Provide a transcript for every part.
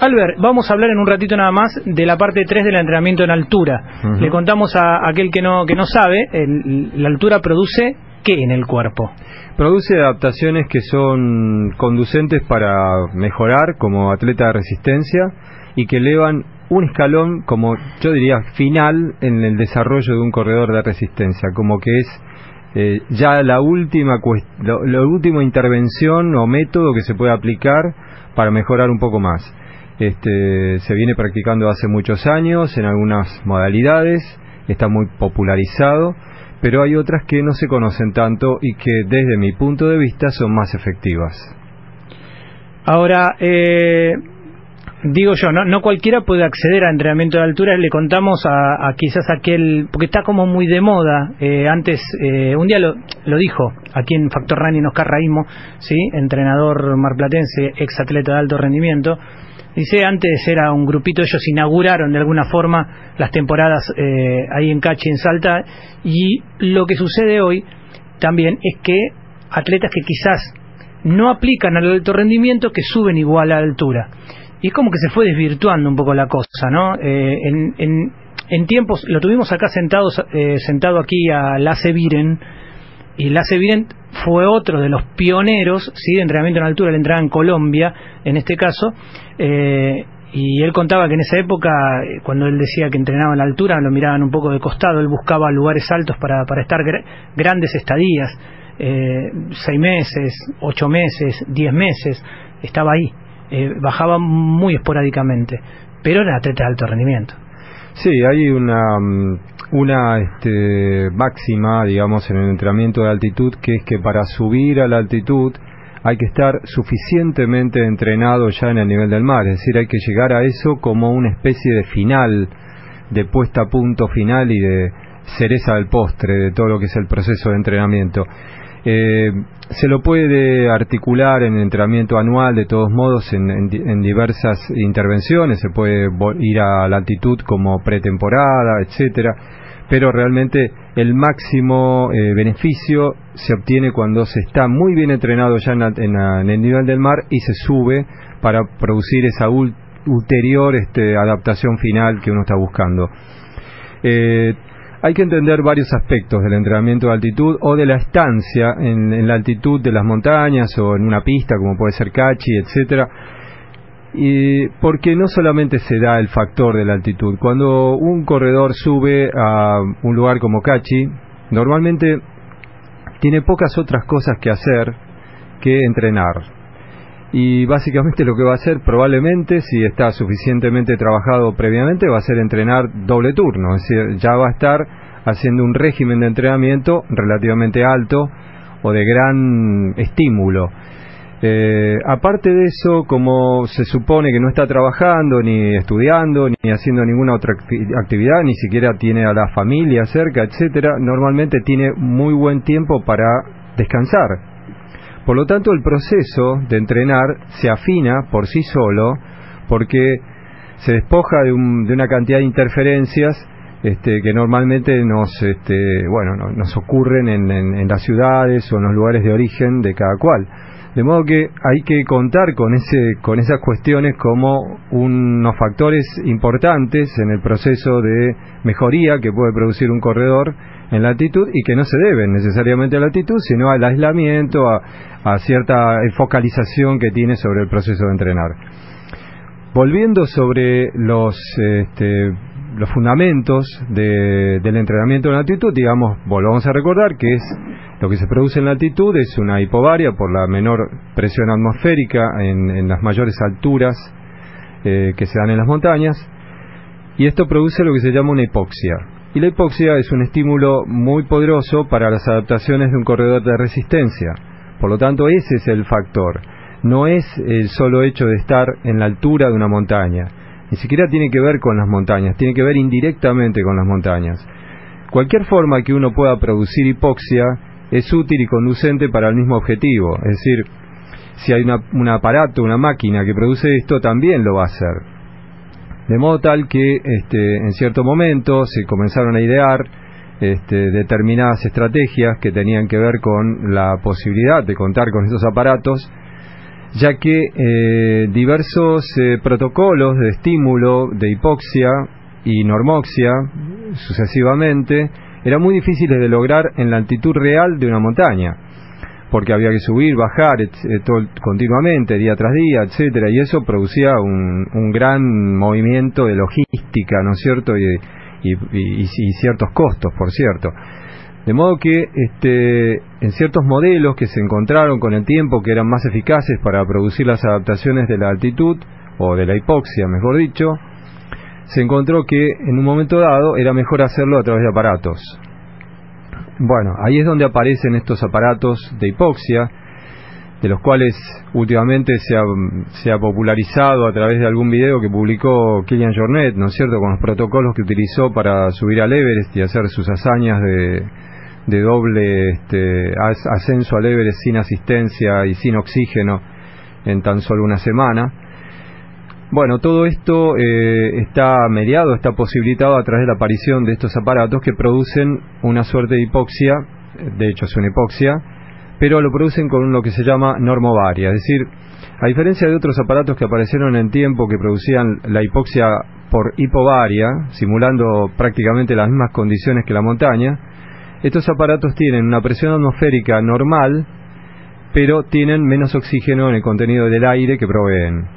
Albert, vamos a hablar en un ratito nada más de la parte 3 del entrenamiento en altura. Le contamos a aquel que no, que no sabe, el- la altura produce qué en el cuerpo. Produce adaptaciones que son conducentes para mejorar como atleta de resistencia y que elevan un escalón, como yo diría, final en el desarrollo de un corredor de resistencia, como que es eh, ya la última, lo- la última intervención o método que se puede aplicar para mejorar un poco más. Este, se viene practicando hace muchos años en algunas modalidades, está muy popularizado, pero hay otras que no se conocen tanto y que desde mi punto de vista son más efectivas. Ahora, eh, digo yo, no, no cualquiera puede acceder a entrenamiento de altura. Le contamos a, quizás aquel, porque está como muy de moda. eh, antes, eh, un día lo, lo dijo aquí en Factor Running Oscar Raímo, ¿sí? entrenador marplatense, ex atleta de alto rendimiento. Dice, antes era un grupito, ellos inauguraron de alguna forma las temporadas eh, ahí en Cachi, en Salta, y lo que sucede hoy también es que atletas que quizás no aplican al alto rendimiento que suben igual a altura. Y es como que se fue desvirtuando un poco la cosa, ¿no? Eh, en, en- en tiempos, lo tuvimos acá sentados, eh, sentado aquí a Lasse Viren, y Lasse Viren fue otro de los pioneros, ¿sí? De entrenamiento en altura, él entrenaba en Colombia, en este caso, eh, y él contaba que en esa época, eh, cuando él decía que entrenaba en la altura, lo miraban un poco de costado, él buscaba lugares altos para, estar gra- grandes estadías, eh, seis meses, ocho meses, diez meses, estaba ahí, eh, bajaba muy esporádicamente, pero era atleta de alto rendimiento. Sí, hay una, mm, una este, máxima, digamos, en el entrenamiento de altitud, que es que para subir a la altitud hay que estar suficientemente entrenado ya en el nivel del mar, es decir, hay que llegar a eso como una especie de final, de puesta a punto final y de cereza del postre de todo lo que es el proceso de entrenamiento. Eh, se lo puede articular en entrenamiento anual, de todos modos, en, en di- en diversas intervenciones. Se puede ir a la altitud como pretemporada, etcétera. Pero realmente el máximo eh, beneficio se obtiene cuando se está muy bien entrenado ya en, la- la- en el nivel del mar y se sube para producir esa ul- ulterior este, adaptación final que uno está buscando. Eh, hay que entender varios aspectos del entrenamiento de altitud o de la estancia en, en la altitud de las montañas o en una pista como puede ser Cachi, etcétera. Y porque no solamente se da el factor de la altitud. Cuando un corredor sube a un lugar como Cachi, normalmente tiene pocas otras cosas que hacer que entrenar. Y básicamente lo que va a hacer probablemente, si está suficientemente trabajado previamente, va a ser entrenar doble turno. Es decir, ya va a estar haciendo un régimen de entrenamiento relativamente alto o de gran estímulo. Eh, aparte de eso, como se supone que no está trabajando, ni estudiando, ni haciendo ninguna otra acti- actividad, ni siquiera tiene a la familia cerca, etcétera, normalmente tiene muy buen tiempo para descansar. Por lo tanto, el proceso de entrenar se afina por sí solo porque se despoja de, un- de una cantidad de interferencias este, que normalmente nos, este, bueno, no- nos ocurren en, en- las ciudades o en los lugares de origen de cada cual. De modo que hay que contar con, ese, con esas cuestiones como unos factores importantes en el proceso de mejoría que puede producir un corredor en la altitud y que no se deben necesariamente a la altitud, sino al aislamiento, a, cierta focalización que tiene sobre el proceso de entrenar. Volviendo sobre los, este, los fundamentos de- del entrenamiento en altitud, digamos, volvamos a recordar que es lo que se produce en la altitud es una hipovaria por la menor presión atmosférica en, en las mayores alturas eh, que se dan en las montañas, y esto produce lo que se llama una hipoxia. Y la hipoxia es un estímulo muy poderoso para las adaptaciones de un corredor de resistencia. Por lo tanto, ese es el factor. no es el solo hecho de estar en la altura de una montaña, ni siquiera tiene que ver con las montañas, tiene que ver indirectamente con las montañas. Cualquier forma que uno pueda producir hipoxia es útil y conducente para el mismo objetivo, es decir, si hay un aparato, una máquina que produce esto, también lo va a hacer. De modo tal que este, en cierto momento se comenzaron a idear este, determinadas estrategias que tenían que ver con la posibilidad de contar con estos aparatos, ya que eh, diversos eh, protocolos de estímulo de hipoxia y normoxia sucesivamente eran muy difíciles de lograr en la altitud real de una montaña porque había que subir, bajar eh, todo, continuamente, día tras día, etcétera, y eso producía un, un, gran movimiento de logística, ¿no es cierto? Y, y, ciertos costos, por cierto. De modo que este, en ciertos modelos que se encontraron con el tiempo que eran más eficaces para producir las adaptaciones de la altitud, o de la hipoxia, mejor dicho, se encontró que en un momento dado era mejor hacerlo a través de aparatos. Bueno, ahí es donde aparecen estos aparatos de hipoxia, de los cuales últimamente se ha, popularizado a través de algún video que publicó Killian Jornet, ¿no es cierto?, con los protocolos que utilizó para subir al Everest y hacer sus hazañas de, doble este, ascenso al Everest sin asistencia y sin oxígeno en tan solo una semana. Bueno, todo esto eh, está mediado, está posibilitado a través de la aparición de estos aparatos que producen una suerte de hipoxia, de hecho es una hipoxia, pero lo producen con lo que se llama normovaria, es decir, a diferencia de otros aparatos que aparecieron en tiempo que producían la hipoxia por hipovaria, simulando prácticamente las mismas condiciones que la montaña, estos aparatos tienen una presión atmosférica normal, pero tienen menos oxígeno en el contenido del aire que proveen.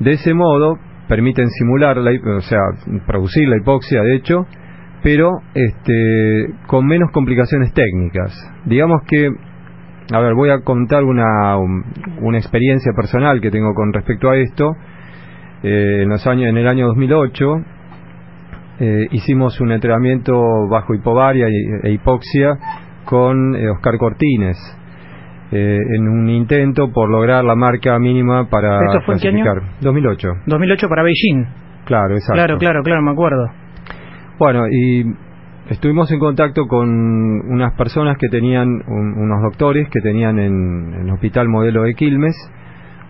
De ese modo permiten simular, la, o sea, producir la hipoxia, de hecho, pero este, con menos complicaciones técnicas. Digamos que, a ver, voy a contar una, una experiencia personal que tengo con respecto a esto. Eh, en, los años, en el año 2008 eh, hicimos un entrenamiento bajo hipovaria e hipoxia con eh, Oscar Cortines eh, en un intento por lograr la marca mínima para ¿Esto fue en qué año? 2008. 2008 para Beijing. Claro, exacto. Claro, claro, claro, me acuerdo. Bueno, y estuvimos en contacto con unas personas que tenían, unos doctores que tenían en, el hospital modelo de Quilmes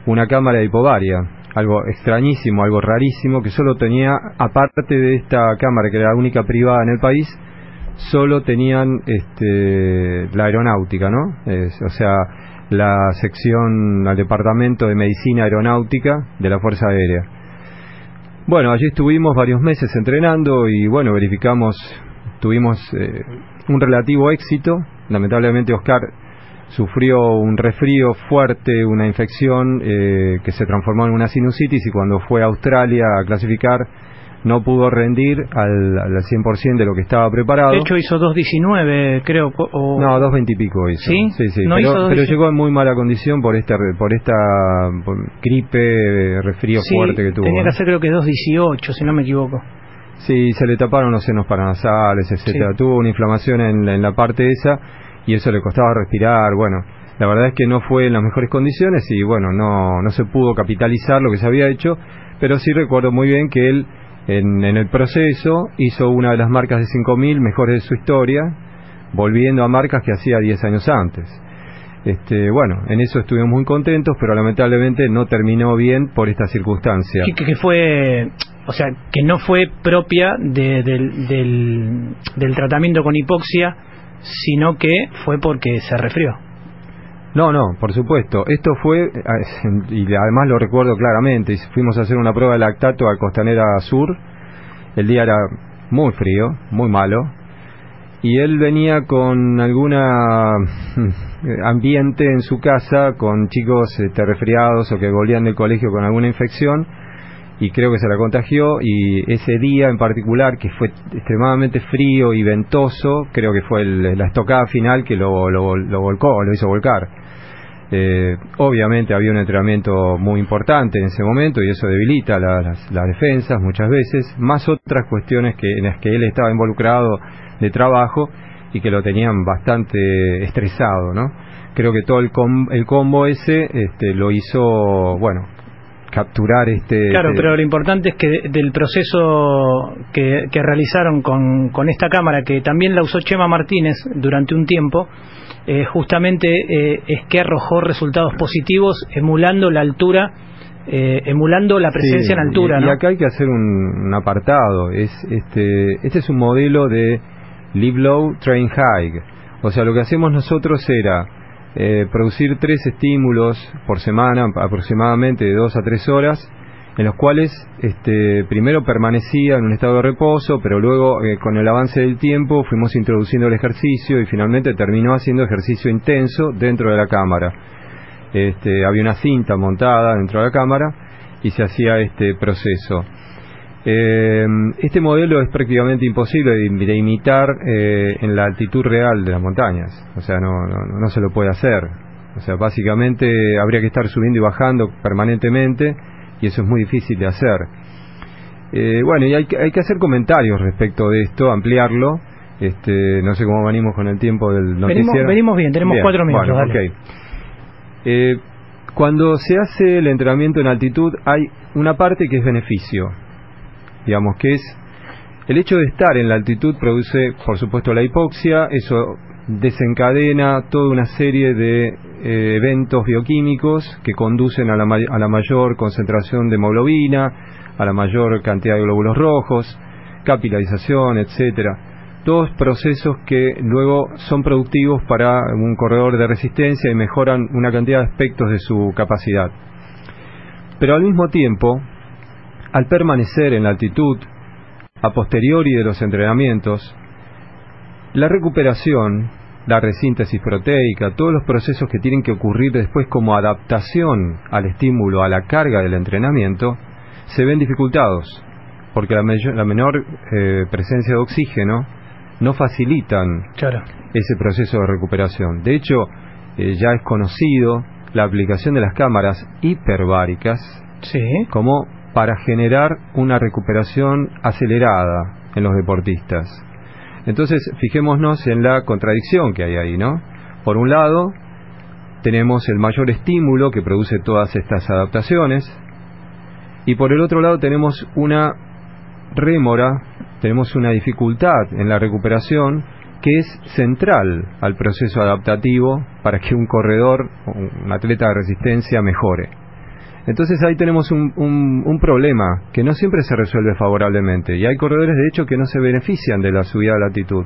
una cámara de hipovaria, algo extrañísimo, algo rarísimo, que solo tenía, aparte de esta cámara que era la única privada en el país, solo tenían este, la aeronáutica, ¿no? o sea, la sección al departamento de medicina aeronáutica de la Fuerza Aérea. Bueno, allí estuvimos varios meses entrenando y bueno, verificamos, tuvimos eh, un relativo éxito. Lamentablemente Oscar sufrió un resfrío fuerte, una infección eh, que se transformó en una sinusitis y cuando fue a Australia a clasificar no pudo rendir al, al 100% de lo que estaba preparado. De hecho hizo 2.19, creo. O... No, 2.20 y pico hizo. ¿Sí? Sí, sí. pero, llegó en muy mala condición por esta, por esta gripe, resfrío fuerte que tuvo. Tenía que hacer creo que 2.18, si no me equivoco. Sí, se le taparon los senos paranasales, etcétera. Tuvo una inflamación en, en la parte esa y eso le costaba respirar. Bueno, la verdad es que no fue en las mejores condiciones y bueno, no, no se pudo capitalizar lo que se había hecho, pero sí recuerdo muy bien que él en, el proceso hizo una de las marcas de 5.000 mejores de su historia, volviendo a marcas que hacía 10 años antes. Este, bueno, en eso estuvimos muy contentos, pero lamentablemente no terminó bien por esta circunstancia. Que, que fue, o sea, que no fue propia del, del, del tratamiento con hipoxia, sino que fue porque se resfrió. No, no, por supuesto. Esto fue, y además lo recuerdo claramente, fuimos a hacer una prueba de lactato a Costanera Sur. El día era muy frío, muy malo. Y él venía con alguna ambiente en su casa, con chicos este, resfriados o que volvían del colegio con alguna infección y creo que se la contagió y ese día en particular que fue extremadamente frío y ventoso creo que fue la estocada final que lo, lo, lo volcó lo hizo volcar eh, obviamente había un entrenamiento muy importante en ese momento y eso debilita las, las, defensas muchas veces más otras cuestiones que en las que él estaba involucrado de trabajo y que lo tenían bastante estresado no creo que todo el, el combo ese este, lo hizo, bueno, capturar este... Claro, este pero lo importante es que del proceso que, realizaron con, con, esta cámara, que también la usó Chema Martínez durante un tiempo, eh, justamente eh, es que arrojó resultados positivos emulando la altura eh, emulando la presencia en altura. Y, acá hay que hacer un, apartado. Es este, este es un modelo de Live Low, Train High. O sea, lo que hacemos nosotros era eh, producir tres estímulos por semana, aproximadamente de dos a tres horas, en los cuales este, primero permanecía en un estado de reposo, pero luego eh, con el avance del tiempo fuimos introduciendo el ejercicio y finalmente terminó haciendo ejercicio intenso dentro de la cámara este, había una cinta montada dentro de la cámara y se hacía este proceso. Eh, este modelo es prácticamente imposible de, imitar eh, en la altitud real de las montañas, o sea, no, no, se lo puede hacer. O sea, básicamente habría que estar subiendo y bajando permanentemente y eso es muy difícil de hacer. Eh, bueno, y hay, hay, que hacer comentarios respecto de esto, ampliarlo. Este, no sé cómo venimos con el tiempo del noticiero. Venimos, bien, tenemos cuatro minutos. Eh, cuando se hace el entrenamiento en altitud hay una parte que es beneficio, digamos que es el hecho de estar en la altitud produce, por supuesto, la hipoxia, eso desencadena toda una serie de eh, eventos bioquímicos que conducen a la, a la mayor concentración de hemoglobina, a la mayor cantidad de glóbulos rojos, capilarización, etcétera todos procesos que luego son productivos para un corredor de resistencia y mejoran una cantidad de aspectos de su capacidad. Pero al mismo tiempo, al permanecer en la altitud, a posteriori de los entrenamientos, la recuperación, la resíntesis proteica, todos los procesos que tienen que ocurrir después como adaptación al estímulo, a la carga del entrenamiento, se ven dificultados, porque la, menor eh, presencia de oxígeno no facilitan ese proceso de recuperación. De hecho, eh, ya es conocido la aplicación de las cámaras hiperbáricas como para generar una recuperación acelerada en los deportistas. Entonces, fijémonos en la contradicción que hay ahí, ¿no? Por un lado, tenemos el mayor estímulo que produce todas estas adaptaciones, y por el otro lado tenemos una rémora tenemos una dificultad en la recuperación que es central al proceso adaptativo para que un corredor, un atleta de resistencia mejore. Entonces ahí tenemos un, un, problema que no siempre se resuelve favorablemente y hay corredores de hecho que no se benefician de la subida de la altitud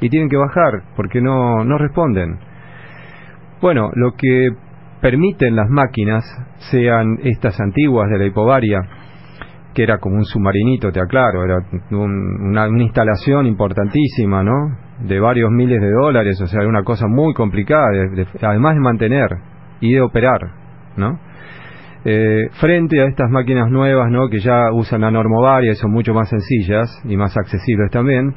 y tienen que bajar porque no, no responden. Bueno, lo que permiten las máquinas, sean estas antiguas de la hipovaria, que era como un submarinito, te aclaro, era una, instalación importantísima, ¿no? De varios miles de dólares, o sea, era una cosa muy complicada, además de mantener y de operar, ¿no? Eh, frente a estas máquinas nuevas, ¿no? Que ya usan la normovaria y son mucho más sencillas y más accesibles también,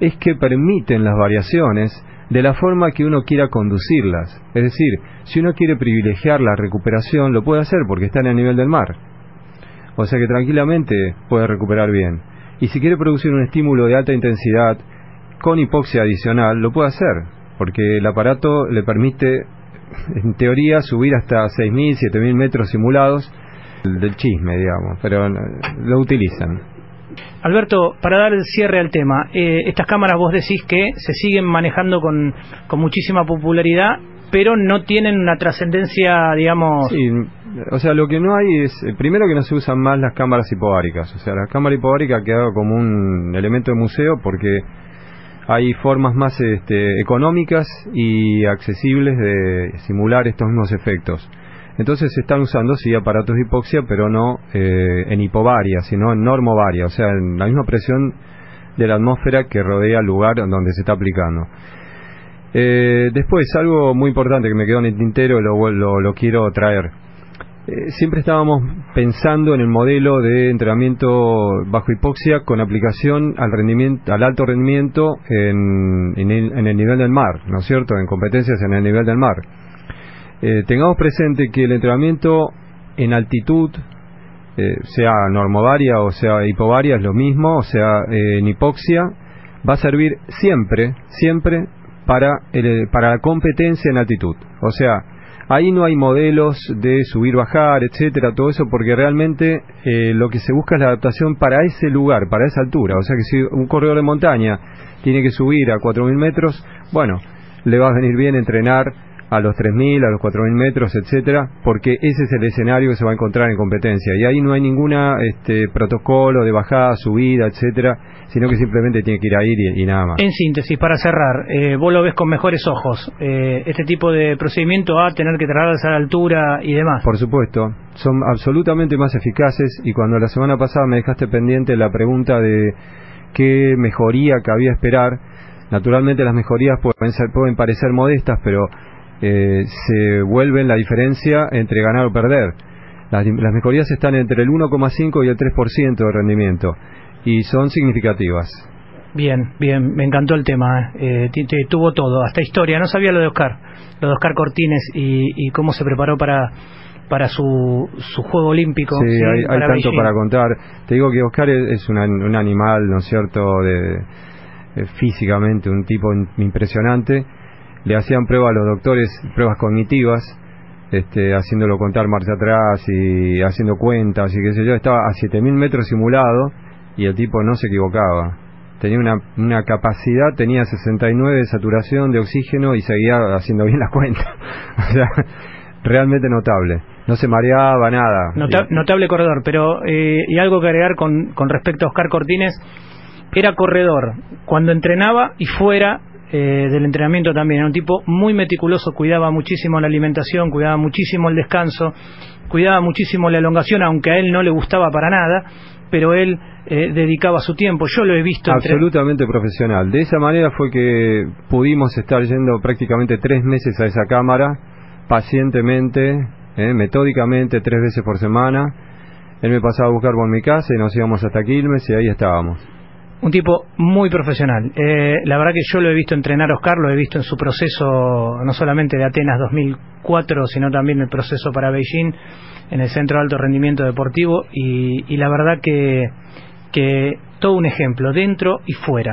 es que permiten las variaciones de la forma que uno quiera conducirlas. Es decir, si uno quiere privilegiar la recuperación, lo puede hacer porque está en el nivel del mar o sea que tranquilamente puede recuperar bien. Y si quiere producir un estímulo de alta intensidad con hipoxia adicional, lo puede hacer, porque el aparato le permite, en teoría, subir hasta 6.000, 7.000 metros simulados del chisme, digamos, pero lo utilizan. Alberto, para dar el cierre al tema, eh, estas cámaras vos decís que se siguen manejando con, con muchísima popularidad, pero no tienen una trascendencia, digamos... Sí, o sea, lo que no hay es, eh, primero que no se usan más las cámaras hipobáricas, o sea, la cámara hipobárica ha quedado como un elemento de museo porque hay formas más este, económicas y accesibles de simular estos mismos efectos. Entonces se están usando sí aparatos de hipoxia, pero no eh, en hipovaria, sino en normovaria, o sea, en la misma presión de la atmósfera que rodea el lugar donde se está aplicando. Eh, después, algo muy importante que me quedó en el tintero, lo, lo, lo quiero traer. Eh, siempre estábamos pensando en el modelo de entrenamiento bajo hipoxia con aplicación al rendimiento, al alto rendimiento en, el, nivel del mar, ¿no es cierto? En competencias en el nivel del mar. Eh, tengamos presente que el entrenamiento en altitud, eh, sea normovaria o sea hipovaria, es lo mismo, o sea en hipoxia, va a servir siempre, siempre para, para la competencia en altitud. O sea, ahí no hay modelos de subir, bajar, etcétera, todo eso, porque realmente eh, lo que se busca es la adaptación para ese lugar, para esa altura. O sea que si un corredor de montaña tiene que subir a 4.000 metros, bueno, le va a venir bien entrenar a los 3.000, a los 4.000 metros, etcétera, porque ese es el escenario que se va a encontrar en competencia. Y ahí no hay ninguna este, protocolo de bajada, subida, etcétera, sino que simplemente tiene que ir a ir y, nada más. En síntesis, para cerrar, eh, vos lo ves con mejores ojos, eh, este tipo de procedimiento a tener que trasladarse a la altura y demás. Por supuesto, son absolutamente más eficaces y cuando la semana pasada me dejaste pendiente la pregunta de qué mejoría cabía esperar, naturalmente las mejorías pueden, ser, pueden parecer modestas, pero eh, se vuelven la diferencia entre ganar o perder. Las, mejorías están entre el 1,5 y el 3% de rendimiento y son significativas. Bien, bien, me encantó el tema, eh, tuvo todo, hasta historia, no sabía lo de Oscar, lo de Oscar Cortines y, cómo se preparó para para su, su juego olímpico. Sí, hay, tanto para contar. Te digo que Oscar es, un, animal, ¿no es cierto?, de, eh, físicamente un tipo impresionante le hacían pruebas a los doctores, pruebas cognitivas, este, haciéndolo contar marcha atrás y haciendo cuentas y qué sé yo, estaba a 7000 metros simulado y el tipo no se equivocaba. Tenía una, una capacidad, tenía 69 de saturación de oxígeno y seguía haciendo bien las cuentas. o sea, realmente notable. No se mareaba nada. notable corredor, pero eh, y algo que agregar con, con respecto a Oscar Cortines, era corredor cuando entrenaba y fuera eh, del entrenamiento también. Era un tipo muy meticuloso, cuidaba muchísimo la alimentación, cuidaba muchísimo el descanso, cuidaba muchísimo la elongación, aunque a él no le gustaba para nada, pero él eh, dedicaba su tiempo. Yo lo he visto. Absolutamente profesional. De esa manera fue que pudimos estar yendo prácticamente tres meses a esa cámara, pacientemente, eh, metódicamente, tres veces por semana. Él me pasaba a buscar por mi casa y nos íbamos hasta Quilmes y ahí estábamos. Un tipo muy profesional. Eh, la verdad que yo lo he visto entrenar a Oscar, lo he visto en su proceso, no solamente de Atenas 2004, sino también el proceso para Beijing, en el Centro de Alto Rendimiento Deportivo, y, y la verdad que, que todo un ejemplo, dentro y fuera.